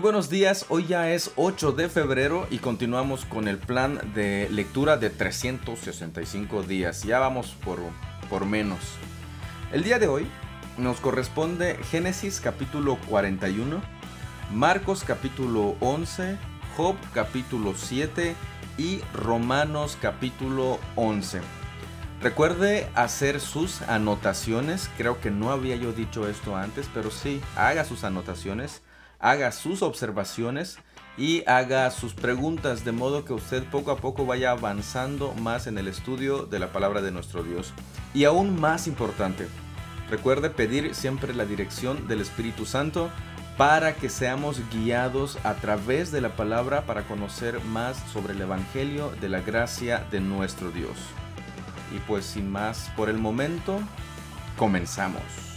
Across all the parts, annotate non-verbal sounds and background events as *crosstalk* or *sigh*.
Muy buenos días, hoy ya es 8 de febrero y continuamos con el plan de lectura de 365 días. Ya vamos por, por menos. El día de hoy nos corresponde Génesis capítulo 41, Marcos capítulo 11, Job capítulo 7 y Romanos capítulo 11. Recuerde hacer sus anotaciones, creo que no había yo dicho esto antes, pero sí, haga sus anotaciones haga sus observaciones y haga sus preguntas de modo que usted poco a poco vaya avanzando más en el estudio de la palabra de nuestro Dios. Y aún más importante, recuerde pedir siempre la dirección del Espíritu Santo para que seamos guiados a través de la palabra para conocer más sobre el Evangelio de la gracia de nuestro Dios. Y pues sin más por el momento, comenzamos.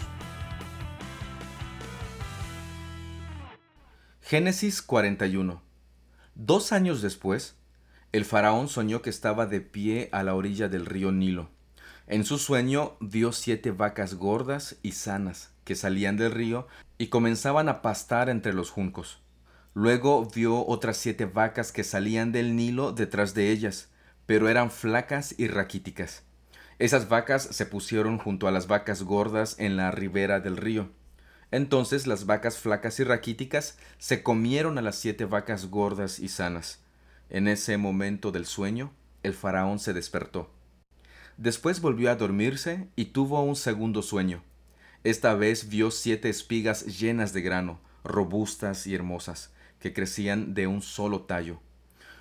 Génesis 41 Dos años después, el faraón soñó que estaba de pie a la orilla del río Nilo. En su sueño vio siete vacas gordas y sanas que salían del río y comenzaban a pastar entre los juncos. Luego vio otras siete vacas que salían del Nilo detrás de ellas, pero eran flacas y raquíticas. Esas vacas se pusieron junto a las vacas gordas en la ribera del río. Entonces las vacas flacas y raquíticas se comieron a las siete vacas gordas y sanas. En ese momento del sueño, el faraón se despertó. Después volvió a dormirse y tuvo un segundo sueño. Esta vez vio siete espigas llenas de grano, robustas y hermosas, que crecían de un solo tallo.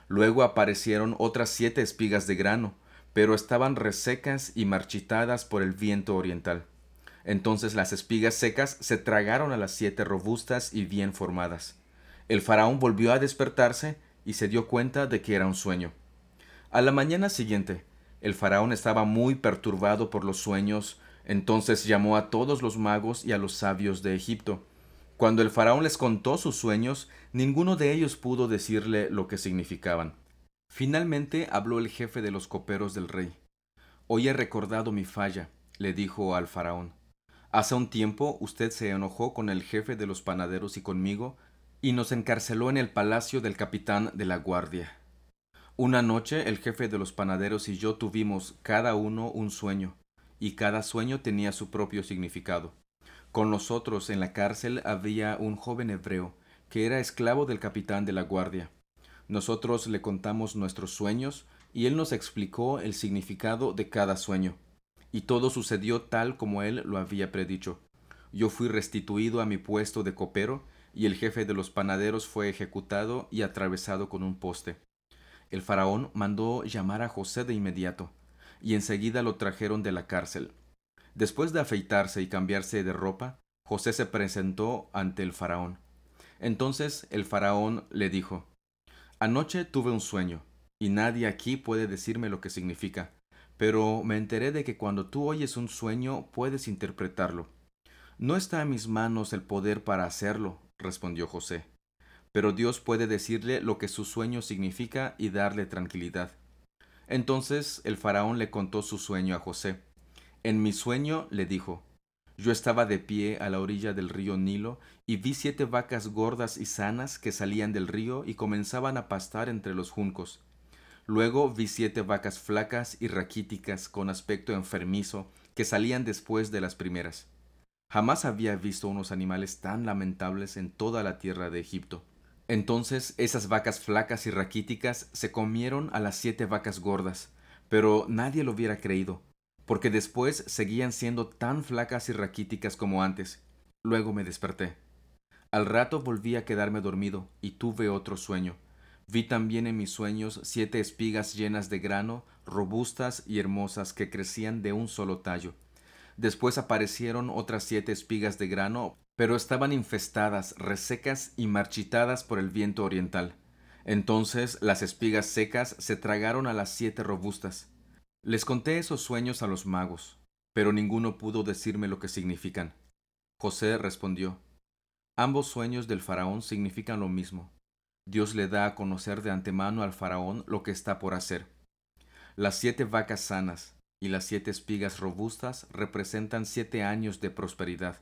Luego aparecieron otras siete espigas de grano, pero estaban resecas y marchitadas por el viento oriental. Entonces las espigas secas se tragaron a las siete robustas y bien formadas. El faraón volvió a despertarse y se dio cuenta de que era un sueño. A la mañana siguiente, el faraón estaba muy perturbado por los sueños, entonces llamó a todos los magos y a los sabios de Egipto. Cuando el faraón les contó sus sueños, ninguno de ellos pudo decirle lo que significaban. Finalmente habló el jefe de los coperos del rey. Hoy he recordado mi falla, le dijo al faraón. Hace un tiempo usted se enojó con el jefe de los panaderos y conmigo y nos encarceló en el palacio del capitán de la guardia. Una noche el jefe de los panaderos y yo tuvimos cada uno un sueño, y cada sueño tenía su propio significado. Con nosotros en la cárcel había un joven hebreo, que era esclavo del capitán de la guardia. Nosotros le contamos nuestros sueños, y él nos explicó el significado de cada sueño y todo sucedió tal como él lo había predicho. Yo fui restituido a mi puesto de copero, y el jefe de los panaderos fue ejecutado y atravesado con un poste. El faraón mandó llamar a José de inmediato, y enseguida lo trajeron de la cárcel. Después de afeitarse y cambiarse de ropa, José se presentó ante el faraón. Entonces el faraón le dijo, Anoche tuve un sueño, y nadie aquí puede decirme lo que significa pero me enteré de que cuando tú oyes un sueño puedes interpretarlo. No está en mis manos el poder para hacerlo, respondió José. Pero Dios puede decirle lo que su sueño significa y darle tranquilidad. Entonces el faraón le contó su sueño a José. En mi sueño le dijo, yo estaba de pie a la orilla del río Nilo y vi siete vacas gordas y sanas que salían del río y comenzaban a pastar entre los juncos. Luego vi siete vacas flacas y raquíticas con aspecto enfermizo que salían después de las primeras. Jamás había visto unos animales tan lamentables en toda la tierra de Egipto. Entonces esas vacas flacas y raquíticas se comieron a las siete vacas gordas, pero nadie lo hubiera creído, porque después seguían siendo tan flacas y raquíticas como antes. Luego me desperté. Al rato volví a quedarme dormido y tuve otro sueño Vi también en mis sueños siete espigas llenas de grano, robustas y hermosas, que crecían de un solo tallo. Después aparecieron otras siete espigas de grano, pero estaban infestadas, resecas y marchitadas por el viento oriental. Entonces las espigas secas se tragaron a las siete robustas. Les conté esos sueños a los magos, pero ninguno pudo decirme lo que significan. José respondió Ambos sueños del faraón significan lo mismo. Dios le da a conocer de antemano al faraón lo que está por hacer. Las siete vacas sanas y las siete espigas robustas representan siete años de prosperidad.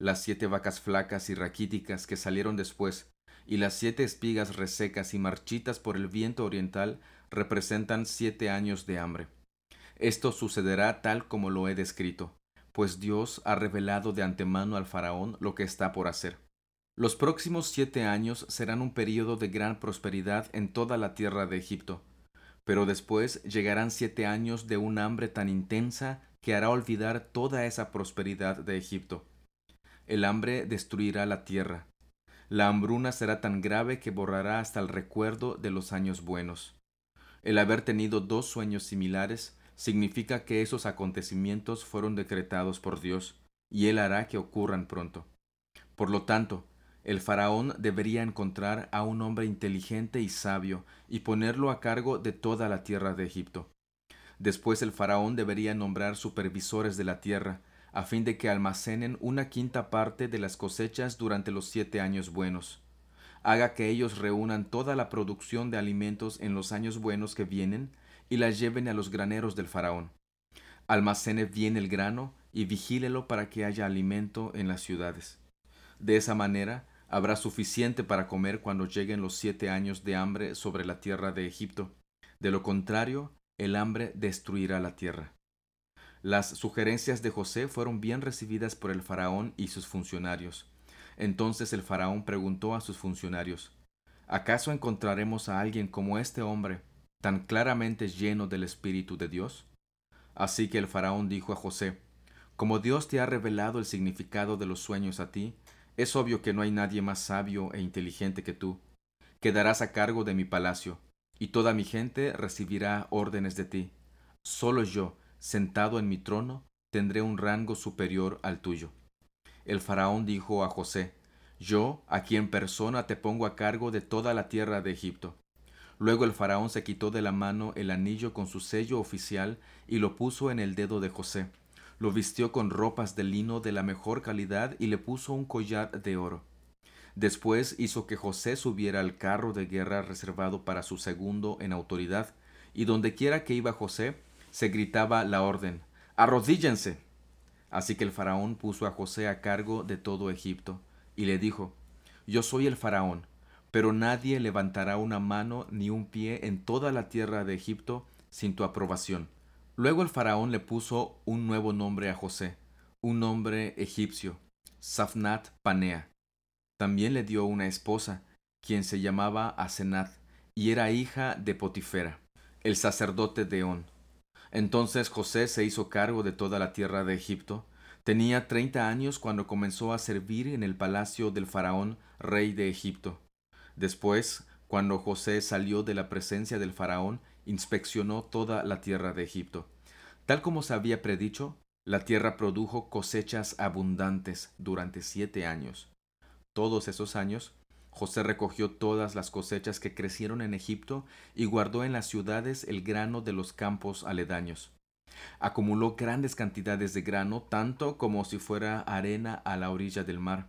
Las siete vacas flacas y raquíticas que salieron después y las siete espigas resecas y marchitas por el viento oriental representan siete años de hambre. Esto sucederá tal como lo he descrito, pues Dios ha revelado de antemano al faraón lo que está por hacer. Los próximos siete años serán un período de gran prosperidad en toda la tierra de Egipto, pero después llegarán siete años de un hambre tan intensa que hará olvidar toda esa prosperidad de Egipto. El hambre destruirá la tierra. La hambruna será tan grave que borrará hasta el recuerdo de los años buenos. El haber tenido dos sueños similares significa que esos acontecimientos fueron decretados por Dios, y Él hará que ocurran pronto. Por lo tanto, el faraón debería encontrar a un hombre inteligente y sabio y ponerlo a cargo de toda la tierra de Egipto. Después el faraón debería nombrar supervisores de la tierra, a fin de que almacenen una quinta parte de las cosechas durante los siete años buenos. Haga que ellos reúnan toda la producción de alimentos en los años buenos que vienen y la lleven a los graneros del faraón. Almacene bien el grano y vigílelo para que haya alimento en las ciudades. De esa manera habrá suficiente para comer cuando lleguen los siete años de hambre sobre la tierra de Egipto. De lo contrario, el hambre destruirá la tierra. Las sugerencias de José fueron bien recibidas por el faraón y sus funcionarios. Entonces el faraón preguntó a sus funcionarios, ¿acaso encontraremos a alguien como este hombre, tan claramente lleno del Espíritu de Dios? Así que el faraón dijo a José, Como Dios te ha revelado el significado de los sueños a ti, es obvio que no hay nadie más sabio e inteligente que tú. Quedarás a cargo de mi palacio, y toda mi gente recibirá órdenes de ti. Solo yo, sentado en mi trono, tendré un rango superior al tuyo. El faraón dijo a José, Yo, aquí en persona, te pongo a cargo de toda la tierra de Egipto. Luego el faraón se quitó de la mano el anillo con su sello oficial y lo puso en el dedo de José lo vistió con ropas de lino de la mejor calidad y le puso un collar de oro. Después hizo que José subiera al carro de guerra reservado para su segundo en autoridad, y dondequiera que iba José, se gritaba la orden Arrodíllense. Así que el faraón puso a José a cargo de todo Egipto, y le dijo Yo soy el faraón, pero nadie levantará una mano ni un pie en toda la tierra de Egipto sin tu aprobación. Luego el faraón le puso un nuevo nombre a José, un nombre egipcio, Safnat Panea. También le dio una esposa, quien se llamaba Asenat, y era hija de Potifera, el sacerdote de On. Entonces José se hizo cargo de toda la tierra de Egipto. Tenía treinta años cuando comenzó a servir en el palacio del faraón, rey de Egipto. Después, cuando José salió de la presencia del faraón, inspeccionó toda la tierra de Egipto. Tal como se había predicho, la tierra produjo cosechas abundantes durante siete años. Todos esos años, José recogió todas las cosechas que crecieron en Egipto y guardó en las ciudades el grano de los campos aledaños. Acumuló grandes cantidades de grano, tanto como si fuera arena a la orilla del mar.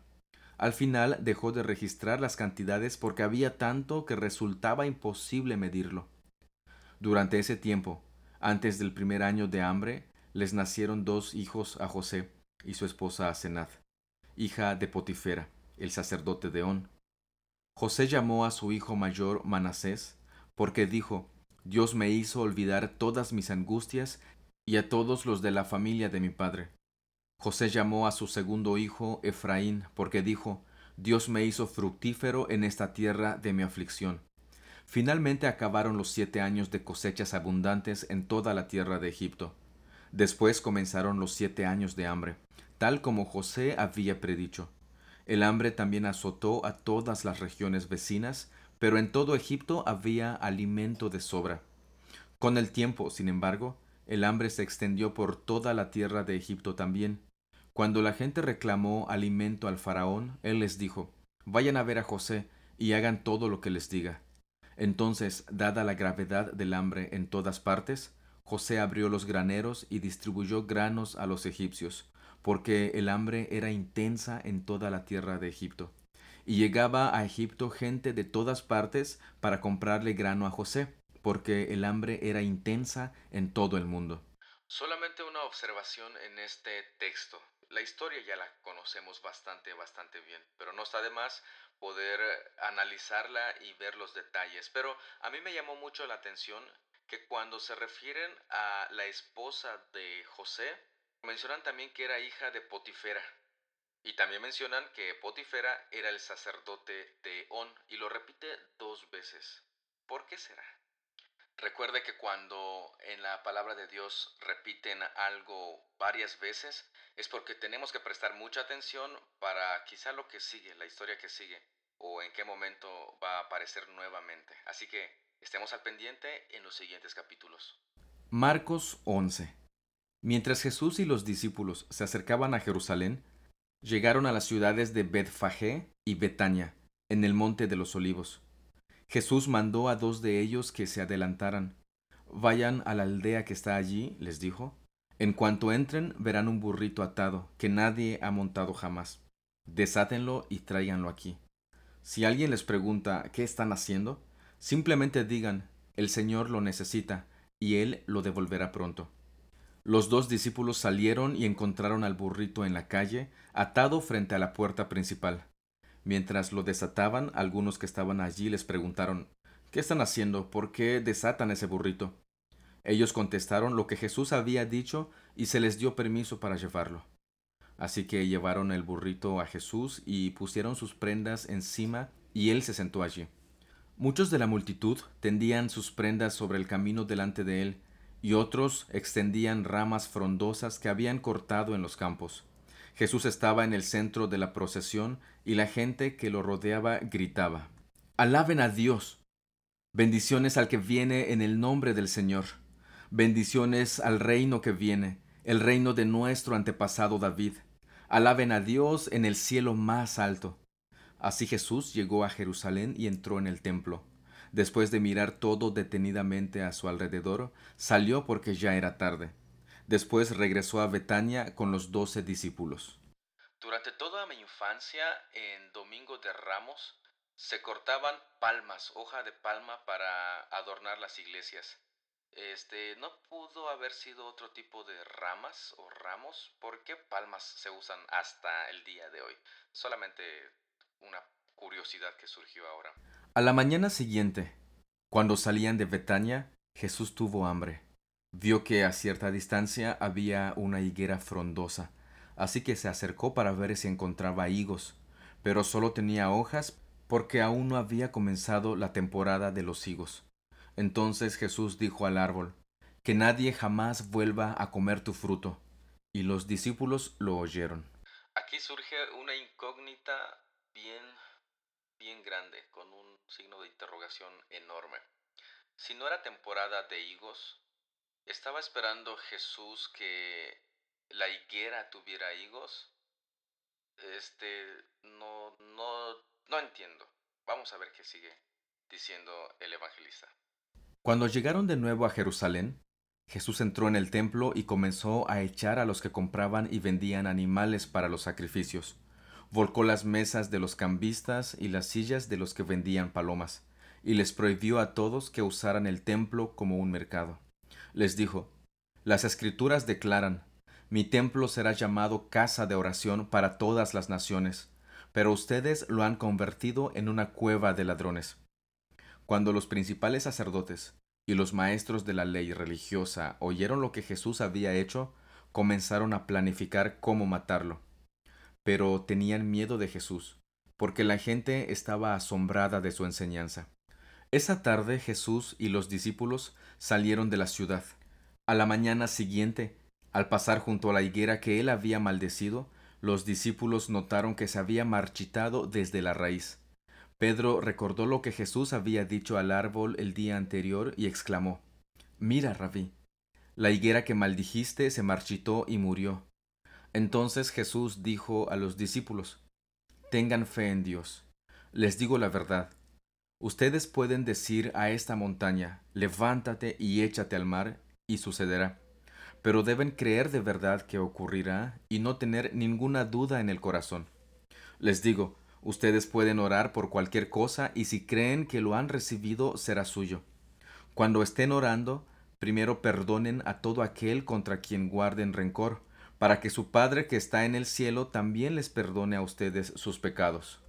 Al final dejó de registrar las cantidades porque había tanto que resultaba imposible medirlo. Durante ese tiempo, antes del primer año de hambre, les nacieron dos hijos a José y su esposa Asenath, hija de Potifera, el sacerdote de On. José llamó a su hijo mayor Manasés, porque dijo, Dios me hizo olvidar todas mis angustias y a todos los de la familia de mi padre. José llamó a su segundo hijo Efraín, porque dijo, Dios me hizo fructífero en esta tierra de mi aflicción. Finalmente acabaron los siete años de cosechas abundantes en toda la tierra de Egipto. Después comenzaron los siete años de hambre, tal como José había predicho. El hambre también azotó a todas las regiones vecinas, pero en todo Egipto había alimento de sobra. Con el tiempo, sin embargo, el hambre se extendió por toda la tierra de Egipto también. Cuando la gente reclamó alimento al faraón, él les dijo, Vayan a ver a José y hagan todo lo que les diga. Entonces, dada la gravedad del hambre en todas partes, José abrió los graneros y distribuyó granos a los egipcios, porque el hambre era intensa en toda la tierra de Egipto. Y llegaba a Egipto gente de todas partes para comprarle grano a José, porque el hambre era intensa en todo el mundo. Solamente una observación en este texto. La historia ya la conocemos bastante, bastante bien, pero no está de más poder analizarla y ver los detalles. Pero a mí me llamó mucho la atención que cuando se refieren a la esposa de José, mencionan también que era hija de Potifera. Y también mencionan que Potifera era el sacerdote de On y lo repite dos veces. ¿Por qué será? Recuerde que cuando en la palabra de Dios repiten algo varias veces es porque tenemos que prestar mucha atención para quizá lo que sigue, la historia que sigue, o en qué momento va a aparecer nuevamente. Así que estemos al pendiente en los siguientes capítulos. Marcos 11. Mientras Jesús y los discípulos se acercaban a Jerusalén, llegaron a las ciudades de Betfagé y Betania, en el monte de los olivos. Jesús mandó a dos de ellos que se adelantaran. Vayan a la aldea que está allí, les dijo. En cuanto entren, verán un burrito atado, que nadie ha montado jamás. Desátenlo y tráiganlo aquí. Si alguien les pregunta qué están haciendo, simplemente digan, el Señor lo necesita, y Él lo devolverá pronto. Los dos discípulos salieron y encontraron al burrito en la calle, atado frente a la puerta principal. Mientras lo desataban, algunos que estaban allí les preguntaron ¿Qué están haciendo? ¿Por qué desatan ese burrito? Ellos contestaron lo que Jesús había dicho y se les dio permiso para llevarlo. Así que llevaron el burrito a Jesús y pusieron sus prendas encima y él se sentó allí. Muchos de la multitud tendían sus prendas sobre el camino delante de él y otros extendían ramas frondosas que habían cortado en los campos. Jesús estaba en el centro de la procesión y la gente que lo rodeaba gritaba, Alaben a Dios. Bendiciones al que viene en el nombre del Señor. Bendiciones al reino que viene, el reino de nuestro antepasado David. Alaben a Dios en el cielo más alto. Así Jesús llegó a Jerusalén y entró en el templo. Después de mirar todo detenidamente a su alrededor, salió porque ya era tarde. Después regresó a Betania con los doce discípulos. Durante toda mi infancia, en Domingo de Ramos, se cortaban palmas, hoja de palma para adornar las iglesias. Este, no pudo haber sido otro tipo de ramas o ramos. ¿Por qué palmas se usan hasta el día de hoy? Solamente una curiosidad que surgió ahora. A la mañana siguiente, cuando salían de Betania, Jesús tuvo hambre. Vio que a cierta distancia había una higuera frondosa, así que se acercó para ver si encontraba higos, pero solo tenía hojas porque aún no había comenzado la temporada de los higos. Entonces Jesús dijo al árbol, Que nadie jamás vuelva a comer tu fruto. Y los discípulos lo oyeron. Aquí surge una incógnita bien, bien grande, con un signo de interrogación enorme. Si no era temporada de higos, ¿Estaba esperando Jesús que la higuera tuviera higos? Este, no, no, no entiendo. Vamos a ver qué sigue diciendo el evangelista. Cuando llegaron de nuevo a Jerusalén, Jesús entró en el templo y comenzó a echar a los que compraban y vendían animales para los sacrificios. Volcó las mesas de los cambistas y las sillas de los que vendían palomas, y les prohibió a todos que usaran el templo como un mercado les dijo, Las escrituras declaran, mi templo será llamado casa de oración para todas las naciones, pero ustedes lo han convertido en una cueva de ladrones. Cuando los principales sacerdotes y los maestros de la ley religiosa oyeron lo que Jesús había hecho, comenzaron a planificar cómo matarlo. Pero tenían miedo de Jesús, porque la gente estaba asombrada de su enseñanza. Esa tarde Jesús y los discípulos salieron de la ciudad. A la mañana siguiente, al pasar junto a la higuera que él había maldecido, los discípulos notaron que se había marchitado desde la raíz. Pedro recordó lo que Jesús había dicho al árbol el día anterior y exclamó Mira, rabí, la higuera que maldijiste se marchitó y murió. Entonces Jesús dijo a los discípulos Tengan fe en Dios. Les digo la verdad, Ustedes pueden decir a esta montaña, levántate y échate al mar, y sucederá. Pero deben creer de verdad que ocurrirá y no tener ninguna duda en el corazón. Les digo, ustedes pueden orar por cualquier cosa y si creen que lo han recibido será suyo. Cuando estén orando, primero perdonen a todo aquel contra quien guarden rencor, para que su Padre que está en el cielo también les perdone a ustedes sus pecados.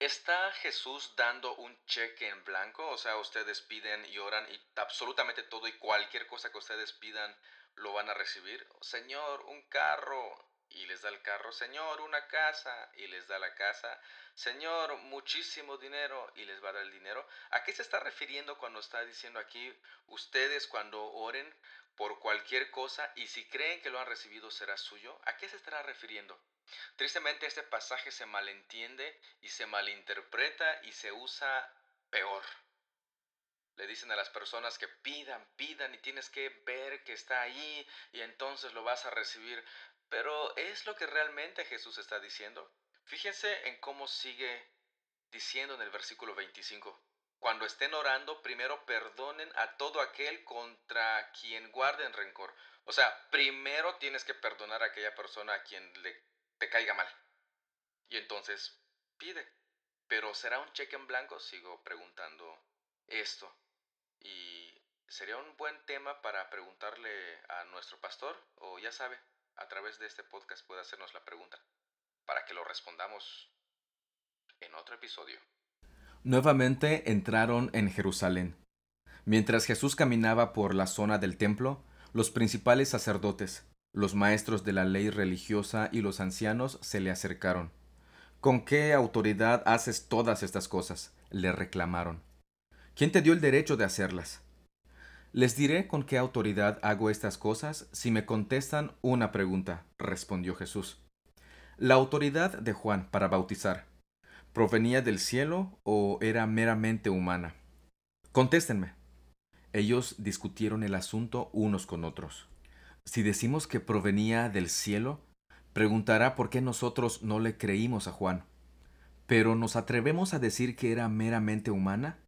¿Está Jesús dando un cheque en blanco? O sea, ustedes piden y oran y absolutamente todo y cualquier cosa que ustedes pidan lo van a recibir. Señor, un carro y les da el carro. Señor, una casa y les da la casa. Señor, muchísimo dinero y les va a dar el dinero. ¿A qué se está refiriendo cuando está diciendo aquí ustedes cuando oren por cualquier cosa y si creen que lo han recibido será suyo? ¿A qué se estará refiriendo? Tristemente este pasaje se malentiende y se malinterpreta y se usa peor. Le dicen a las personas que pidan, pidan y tienes que ver que está ahí y entonces lo vas a recibir. Pero ¿es lo que realmente Jesús está diciendo? Fíjense en cómo sigue diciendo en el versículo 25. Cuando estén orando, primero perdonen a todo aquel contra quien guarden rencor. O sea, primero tienes que perdonar a aquella persona a quien le te caiga mal. Y entonces pide. Pero ¿será un cheque en blanco? Sigo preguntando esto. Y sería un buen tema para preguntarle a nuestro pastor, o ya sabe, a través de este podcast puede hacernos la pregunta, para que lo respondamos en otro episodio. Nuevamente entraron en Jerusalén. Mientras Jesús caminaba por la zona del templo, los principales sacerdotes, los maestros de la ley religiosa y los ancianos se le acercaron. ¿Con qué autoridad haces todas estas cosas? le reclamaron. ¿Quién te dio el derecho de hacerlas? Les diré con qué autoridad hago estas cosas si me contestan una pregunta, respondió Jesús. La autoridad de Juan para bautizar, ¿provenía del cielo o era meramente humana? Contéstenme. Ellos discutieron el asunto unos con otros. Si decimos que provenía del cielo, preguntará por qué nosotros no le creímos a Juan. Pero ¿nos atrevemos a decir que era meramente humana?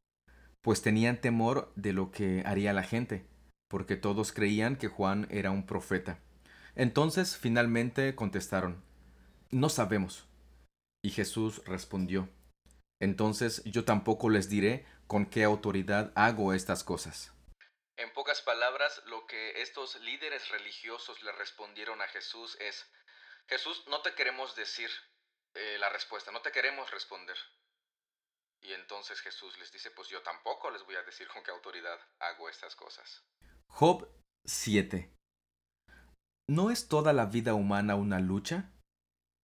Pues tenían temor de lo que haría la gente, porque todos creían que Juan era un profeta. Entonces finalmente contestaron, No sabemos. Y Jesús respondió, Entonces yo tampoco les diré con qué autoridad hago estas cosas. En pocas palabras, lo que estos líderes religiosos le respondieron a Jesús es, Jesús, no te queremos decir eh, la respuesta, no te queremos responder. Y entonces Jesús les dice, pues yo tampoco les voy a decir con qué autoridad hago estas cosas. Job 7. ¿No es toda la vida humana una lucha?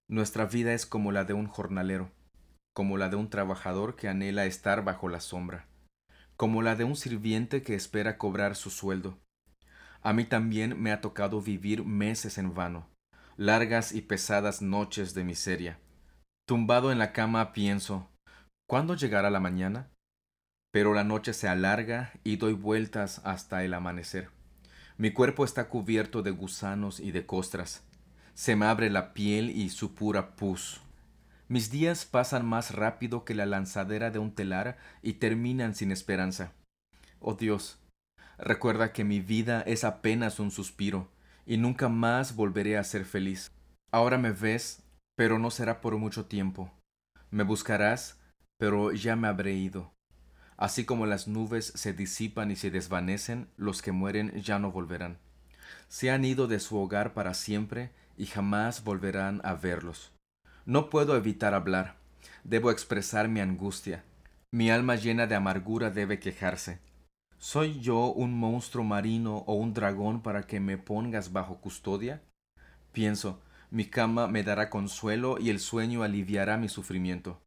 Nuestra vida es como la de un jornalero, como la de un trabajador que anhela estar bajo la sombra como la de un sirviente que espera cobrar su sueldo. A mí también me ha tocado vivir meses en vano, largas y pesadas noches de miseria. Tumbado en la cama pienso, ¿cuándo llegará la mañana? Pero la noche se alarga y doy vueltas hasta el amanecer. Mi cuerpo está cubierto de gusanos y de costras. Se me abre la piel y supura pus. Mis días pasan más rápido que la lanzadera de un telar y terminan sin esperanza. Oh Dios, recuerda que mi vida es apenas un suspiro y nunca más volveré a ser feliz. Ahora me ves, pero no será por mucho tiempo. Me buscarás, pero ya me habré ido. Así como las nubes se disipan y se desvanecen, los que mueren ya no volverán. Se han ido de su hogar para siempre y jamás volverán a verlos. No puedo evitar hablar. Debo expresar mi angustia. Mi alma llena de amargura debe quejarse. ¿Soy yo un monstruo marino o un dragón para que me pongas bajo custodia? Pienso, mi cama me dará consuelo y el sueño aliviará mi sufrimiento.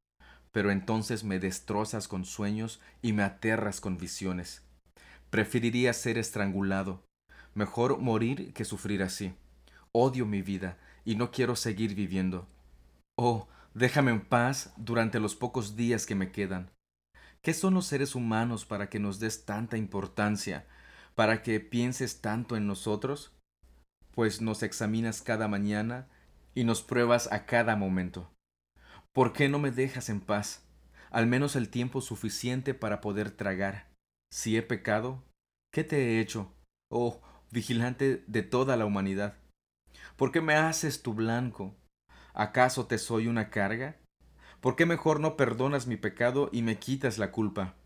Pero entonces me destrozas con sueños y me aterras con visiones. Preferiría ser estrangulado. Mejor morir que sufrir así. Odio mi vida y no quiero seguir viviendo. Oh, déjame en paz durante los pocos días que me quedan. ¿Qué son los seres humanos para que nos des tanta importancia, para que pienses tanto en nosotros? Pues nos examinas cada mañana y nos pruebas a cada momento. ¿Por qué no me dejas en paz? Al menos el tiempo suficiente para poder tragar. Si he pecado, ¿qué te he hecho? Oh, vigilante de toda la humanidad. ¿Por qué me haces tu blanco? ¿Acaso te soy una carga? ¿Por qué mejor no perdonas mi pecado y me quitas la culpa?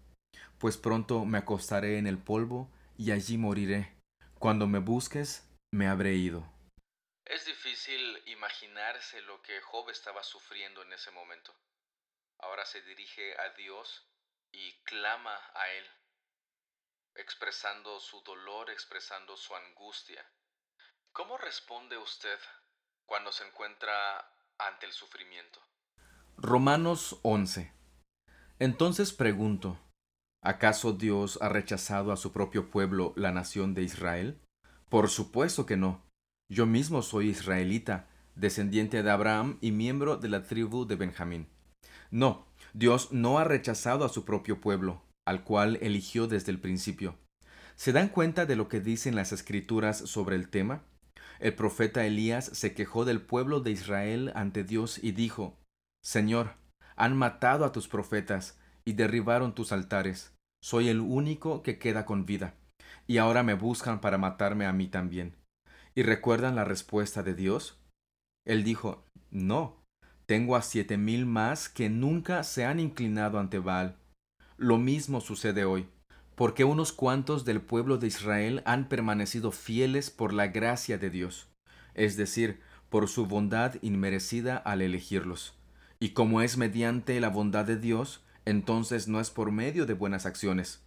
Pues pronto me acostaré en el polvo y allí moriré. Cuando me busques, me habré ido. Es difícil imaginarse lo que Job estaba sufriendo en ese momento. ahora se dirige a Dios y clama a Él, expresando su dolor, expresando su angustia. ¿Cómo responde usted cuando se encuentra ante el sufrimiento? Romanos 11. Entonces pregunto, ¿acaso Dios ha rechazado a su propio pueblo, la nación de Israel? Por supuesto que no. Yo mismo soy israelita, descendiente de Abraham y miembro de la tribu de Benjamín. No, Dios no ha rechazado a su propio pueblo, al cual eligió desde el principio. ¿Se dan cuenta de lo que dicen las escrituras sobre el tema? El profeta Elías se quejó del pueblo de Israel ante Dios y dijo, Señor, han matado a tus profetas y derribaron tus altares. Soy el único que queda con vida, y ahora me buscan para matarme a mí también. ¿Y recuerdan la respuesta de Dios? Él dijo, No, tengo a siete mil más que nunca se han inclinado ante Baal. Lo mismo sucede hoy, porque unos cuantos del pueblo de Israel han permanecido fieles por la gracia de Dios, es decir, por su bondad inmerecida al elegirlos. Y como es mediante la bondad de Dios, entonces no es por medio de buenas acciones,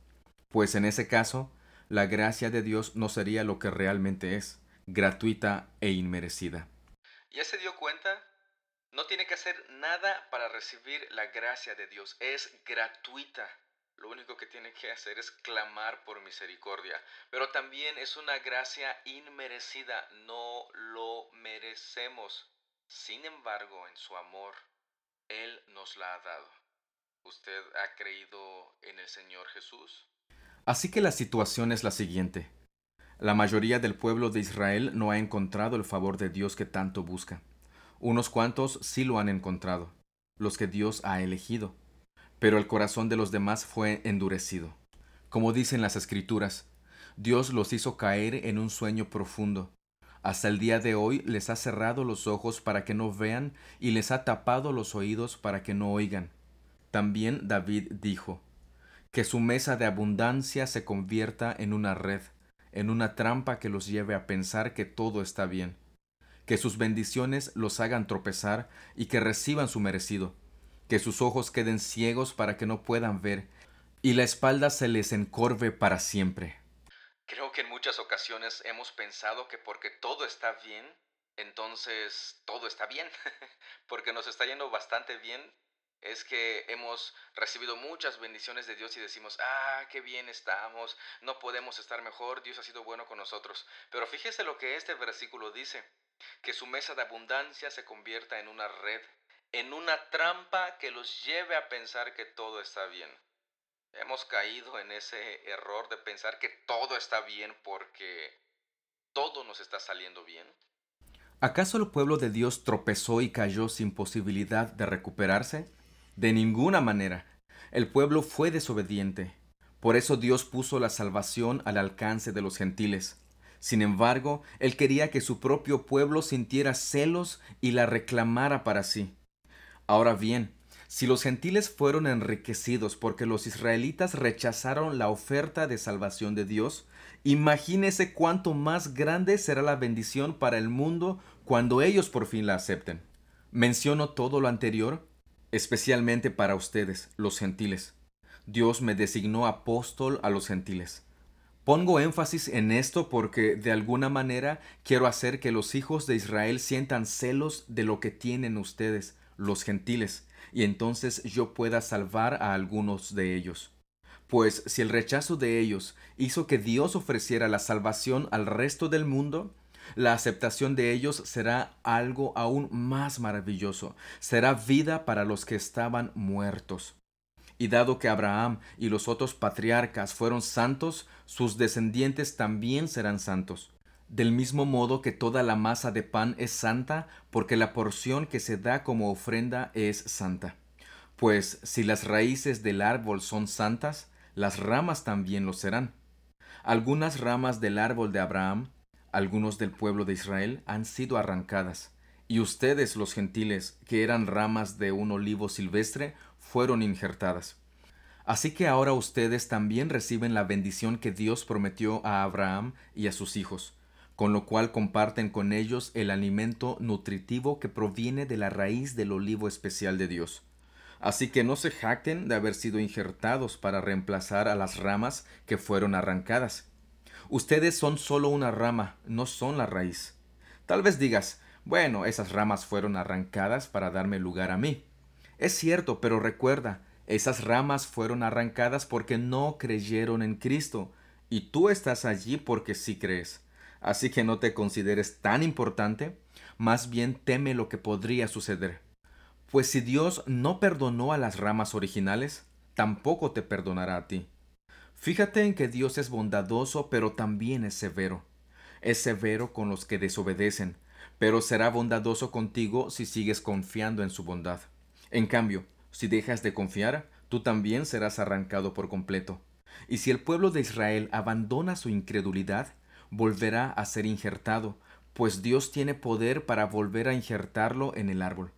pues en ese caso, la gracia de Dios no sería lo que realmente es, gratuita e inmerecida. ¿Ya se dio cuenta? No tiene que hacer nada para recibir la gracia de Dios. Es gratuita. Lo único que tiene que hacer es clamar por misericordia. Pero también es una gracia inmerecida. No lo merecemos. Sin embargo, en su amor, Él nos la ha dado. ¿Usted ha creído en el Señor Jesús? Así que la situación es la siguiente. La mayoría del pueblo de Israel no ha encontrado el favor de Dios que tanto busca. Unos cuantos sí lo han encontrado, los que Dios ha elegido, pero el corazón de los demás fue endurecido. Como dicen las escrituras, Dios los hizo caer en un sueño profundo. Hasta el día de hoy les ha cerrado los ojos para que no vean y les ha tapado los oídos para que no oigan. También David dijo, que su mesa de abundancia se convierta en una red en una trampa que los lleve a pensar que todo está bien, que sus bendiciones los hagan tropezar y que reciban su merecido, que sus ojos queden ciegos para que no puedan ver y la espalda se les encorve para siempre. Creo que en muchas ocasiones hemos pensado que porque todo está bien, entonces todo está bien, *laughs* porque nos está yendo bastante bien es que hemos recibido muchas bendiciones de Dios y decimos, ah, qué bien estamos, no podemos estar mejor, Dios ha sido bueno con nosotros. Pero fíjese lo que este versículo dice, que su mesa de abundancia se convierta en una red, en una trampa que los lleve a pensar que todo está bien. Hemos caído en ese error de pensar que todo está bien porque todo nos está saliendo bien. ¿Acaso el pueblo de Dios tropezó y cayó sin posibilidad de recuperarse? De ninguna manera. El pueblo fue desobediente. Por eso Dios puso la salvación al alcance de los gentiles. Sin embargo, Él quería que su propio pueblo sintiera celos y la reclamara para sí. Ahora bien, si los gentiles fueron enriquecidos porque los israelitas rechazaron la oferta de salvación de Dios, imagínese cuánto más grande será la bendición para el mundo cuando ellos por fin la acepten. Menciono todo lo anterior especialmente para ustedes, los gentiles. Dios me designó apóstol a los gentiles. Pongo énfasis en esto porque de alguna manera quiero hacer que los hijos de Israel sientan celos de lo que tienen ustedes, los gentiles, y entonces yo pueda salvar a algunos de ellos. Pues si el rechazo de ellos hizo que Dios ofreciera la salvación al resto del mundo, la aceptación de ellos será algo aún más maravilloso. Será vida para los que estaban muertos. Y dado que Abraham y los otros patriarcas fueron santos, sus descendientes también serán santos. Del mismo modo que toda la masa de pan es santa, porque la porción que se da como ofrenda es santa. Pues si las raíces del árbol son santas, las ramas también lo serán. Algunas ramas del árbol de Abraham algunos del pueblo de Israel han sido arrancadas, y ustedes los gentiles, que eran ramas de un olivo silvestre, fueron injertadas. Así que ahora ustedes también reciben la bendición que Dios prometió a Abraham y a sus hijos, con lo cual comparten con ellos el alimento nutritivo que proviene de la raíz del olivo especial de Dios. Así que no se jacten de haber sido injertados para reemplazar a las ramas que fueron arrancadas. Ustedes son solo una rama, no son la raíz. Tal vez digas, bueno, esas ramas fueron arrancadas para darme lugar a mí. Es cierto, pero recuerda, esas ramas fueron arrancadas porque no creyeron en Cristo, y tú estás allí porque sí crees. Así que no te consideres tan importante, más bien teme lo que podría suceder. Pues si Dios no perdonó a las ramas originales, tampoco te perdonará a ti. Fíjate en que Dios es bondadoso, pero también es severo. Es severo con los que desobedecen, pero será bondadoso contigo si sigues confiando en su bondad. En cambio, si dejas de confiar, tú también serás arrancado por completo. Y si el pueblo de Israel abandona su incredulidad, volverá a ser injertado, pues Dios tiene poder para volver a injertarlo en el árbol.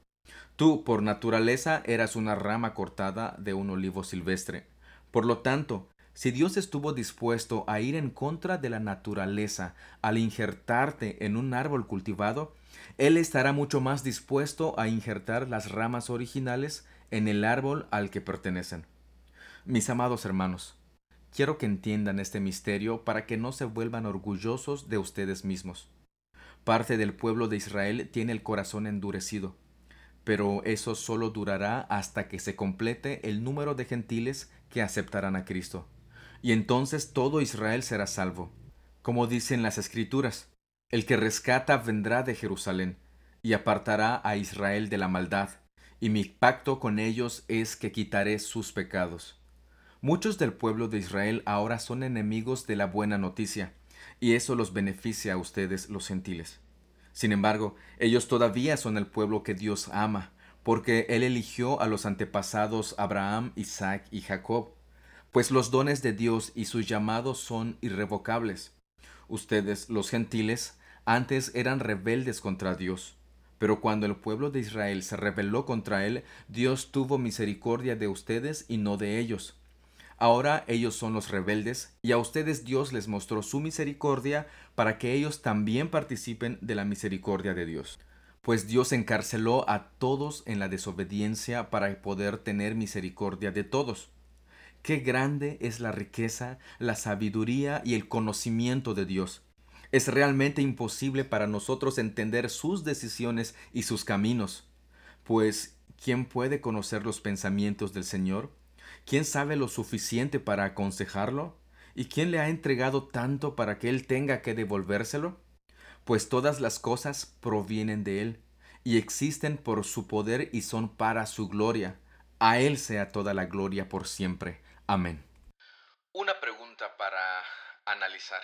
Tú, por naturaleza, eras una rama cortada de un olivo silvestre. Por lo tanto, si Dios estuvo dispuesto a ir en contra de la naturaleza al injertarte en un árbol cultivado, Él estará mucho más dispuesto a injertar las ramas originales en el árbol al que pertenecen. Mis amados hermanos, quiero que entiendan este misterio para que no se vuelvan orgullosos de ustedes mismos. Parte del pueblo de Israel tiene el corazón endurecido, pero eso solo durará hasta que se complete el número de gentiles que aceptarán a Cristo y entonces todo Israel será salvo. Como dicen las Escrituras, el que rescata vendrá de Jerusalén, y apartará a Israel de la maldad, y mi pacto con ellos es que quitaré sus pecados. Muchos del pueblo de Israel ahora son enemigos de la buena noticia, y eso los beneficia a ustedes los gentiles. Sin embargo, ellos todavía son el pueblo que Dios ama, porque Él eligió a los antepasados Abraham, Isaac y Jacob, pues los dones de Dios y sus llamados son irrevocables. Ustedes, los gentiles, antes eran rebeldes contra Dios, pero cuando el pueblo de Israel se rebeló contra él, Dios tuvo misericordia de ustedes y no de ellos. Ahora ellos son los rebeldes, y a ustedes Dios les mostró su misericordia para que ellos también participen de la misericordia de Dios. Pues Dios encarceló a todos en la desobediencia para poder tener misericordia de todos. Qué grande es la riqueza, la sabiduría y el conocimiento de Dios. Es realmente imposible para nosotros entender sus decisiones y sus caminos. Pues, ¿quién puede conocer los pensamientos del Señor? ¿Quién sabe lo suficiente para aconsejarlo? ¿Y quién le ha entregado tanto para que Él tenga que devolvérselo? Pues todas las cosas provienen de Él, y existen por su poder y son para su gloria. A Él sea toda la gloria por siempre. Amén. Una pregunta para analizar.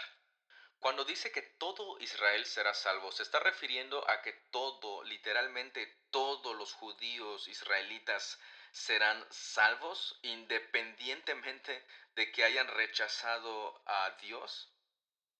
Cuando dice que todo Israel será salvo, ¿se está refiriendo a que todo, literalmente todos los judíos israelitas serán salvos independientemente de que hayan rechazado a Dios?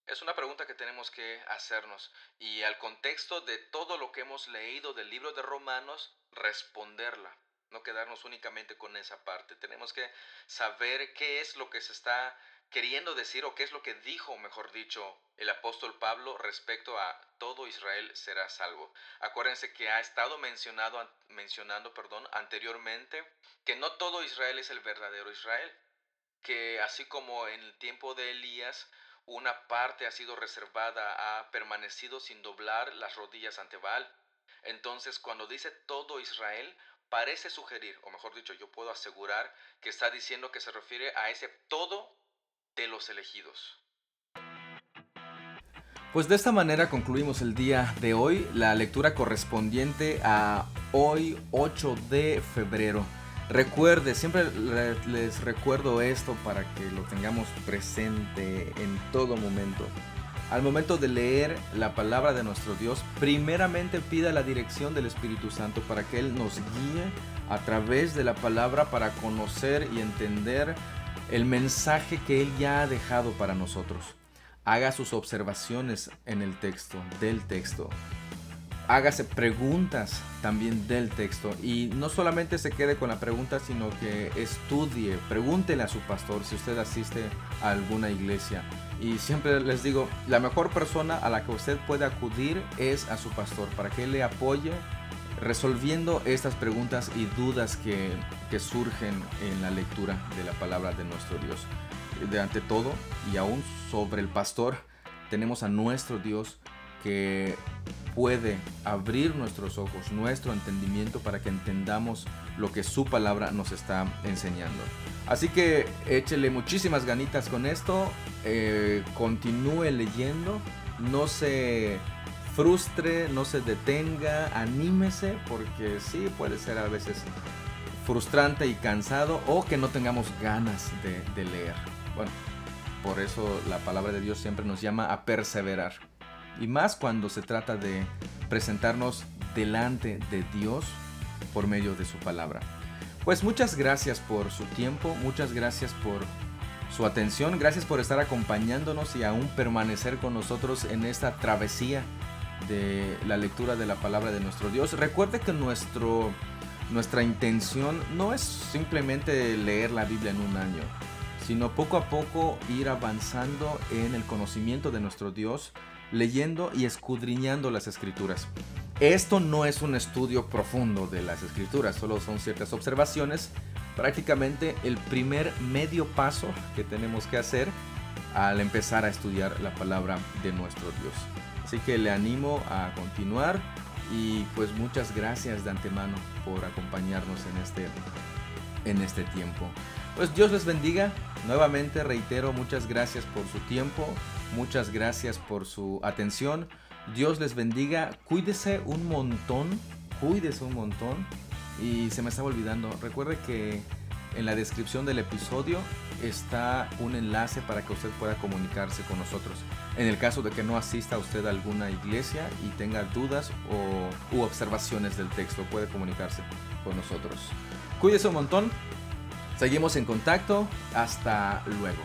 Es una pregunta que tenemos que hacernos y al contexto de todo lo que hemos leído del libro de Romanos, responderla no quedarnos únicamente con esa parte. Tenemos que saber qué es lo que se está queriendo decir o qué es lo que dijo, mejor dicho, el apóstol Pablo respecto a todo Israel será salvo. Acuérdense que ha estado mencionado, mencionando perdón, anteriormente que no todo Israel es el verdadero Israel, que así como en el tiempo de Elías, una parte ha sido reservada, ha permanecido sin doblar las rodillas ante Baal. Entonces, cuando dice todo Israel, parece sugerir, o mejor dicho, yo puedo asegurar que está diciendo que se refiere a ese todo de los elegidos. Pues de esta manera concluimos el día de hoy, la lectura correspondiente a hoy 8 de febrero. Recuerde, siempre les recuerdo esto para que lo tengamos presente en todo momento. Al momento de leer la palabra de nuestro Dios, primeramente pida la dirección del Espíritu Santo para que Él nos guíe a través de la palabra para conocer y entender el mensaje que Él ya ha dejado para nosotros. Haga sus observaciones en el texto, del texto hágase preguntas también del texto y no solamente se quede con la pregunta, sino que estudie, pregúntele a su pastor si usted asiste a alguna iglesia. Y siempre les digo, la mejor persona a la que usted puede acudir es a su pastor para que le apoye resolviendo estas preguntas y dudas que, que surgen en la lectura de la palabra de nuestro Dios. De ante todo, y aún sobre el pastor, tenemos a nuestro Dios que puede abrir nuestros ojos, nuestro entendimiento para que entendamos lo que su palabra nos está enseñando. Así que échele muchísimas ganitas con esto, eh, continúe leyendo, no se frustre, no se detenga, anímese, porque sí puede ser a veces frustrante y cansado o que no tengamos ganas de, de leer. Bueno, por eso la palabra de Dios siempre nos llama a perseverar. Y más cuando se trata de presentarnos delante de Dios por medio de su palabra. Pues muchas gracias por su tiempo, muchas gracias por su atención, gracias por estar acompañándonos y aún permanecer con nosotros en esta travesía de la lectura de la palabra de nuestro Dios. Recuerde que nuestro, nuestra intención no es simplemente leer la Biblia en un año, sino poco a poco ir avanzando en el conocimiento de nuestro Dios, leyendo y escudriñando las escrituras. Esto no es un estudio profundo de las escrituras, solo son ciertas observaciones, prácticamente el primer medio paso que tenemos que hacer al empezar a estudiar la palabra de nuestro Dios. Así que le animo a continuar y pues muchas gracias de antemano por acompañarnos en este, en este tiempo. Pues Dios les bendiga. Nuevamente reitero, muchas gracias por su tiempo, muchas gracias por su atención. Dios les bendiga. Cuídese un montón, cuídese un montón. Y se me estaba olvidando, recuerde que en la descripción del episodio está un enlace para que usted pueda comunicarse con nosotros. En el caso de que no asista usted a alguna iglesia y tenga dudas o observaciones del texto, puede comunicarse con nosotros. Cuídese un montón. Seguimos en contacto. Hasta luego.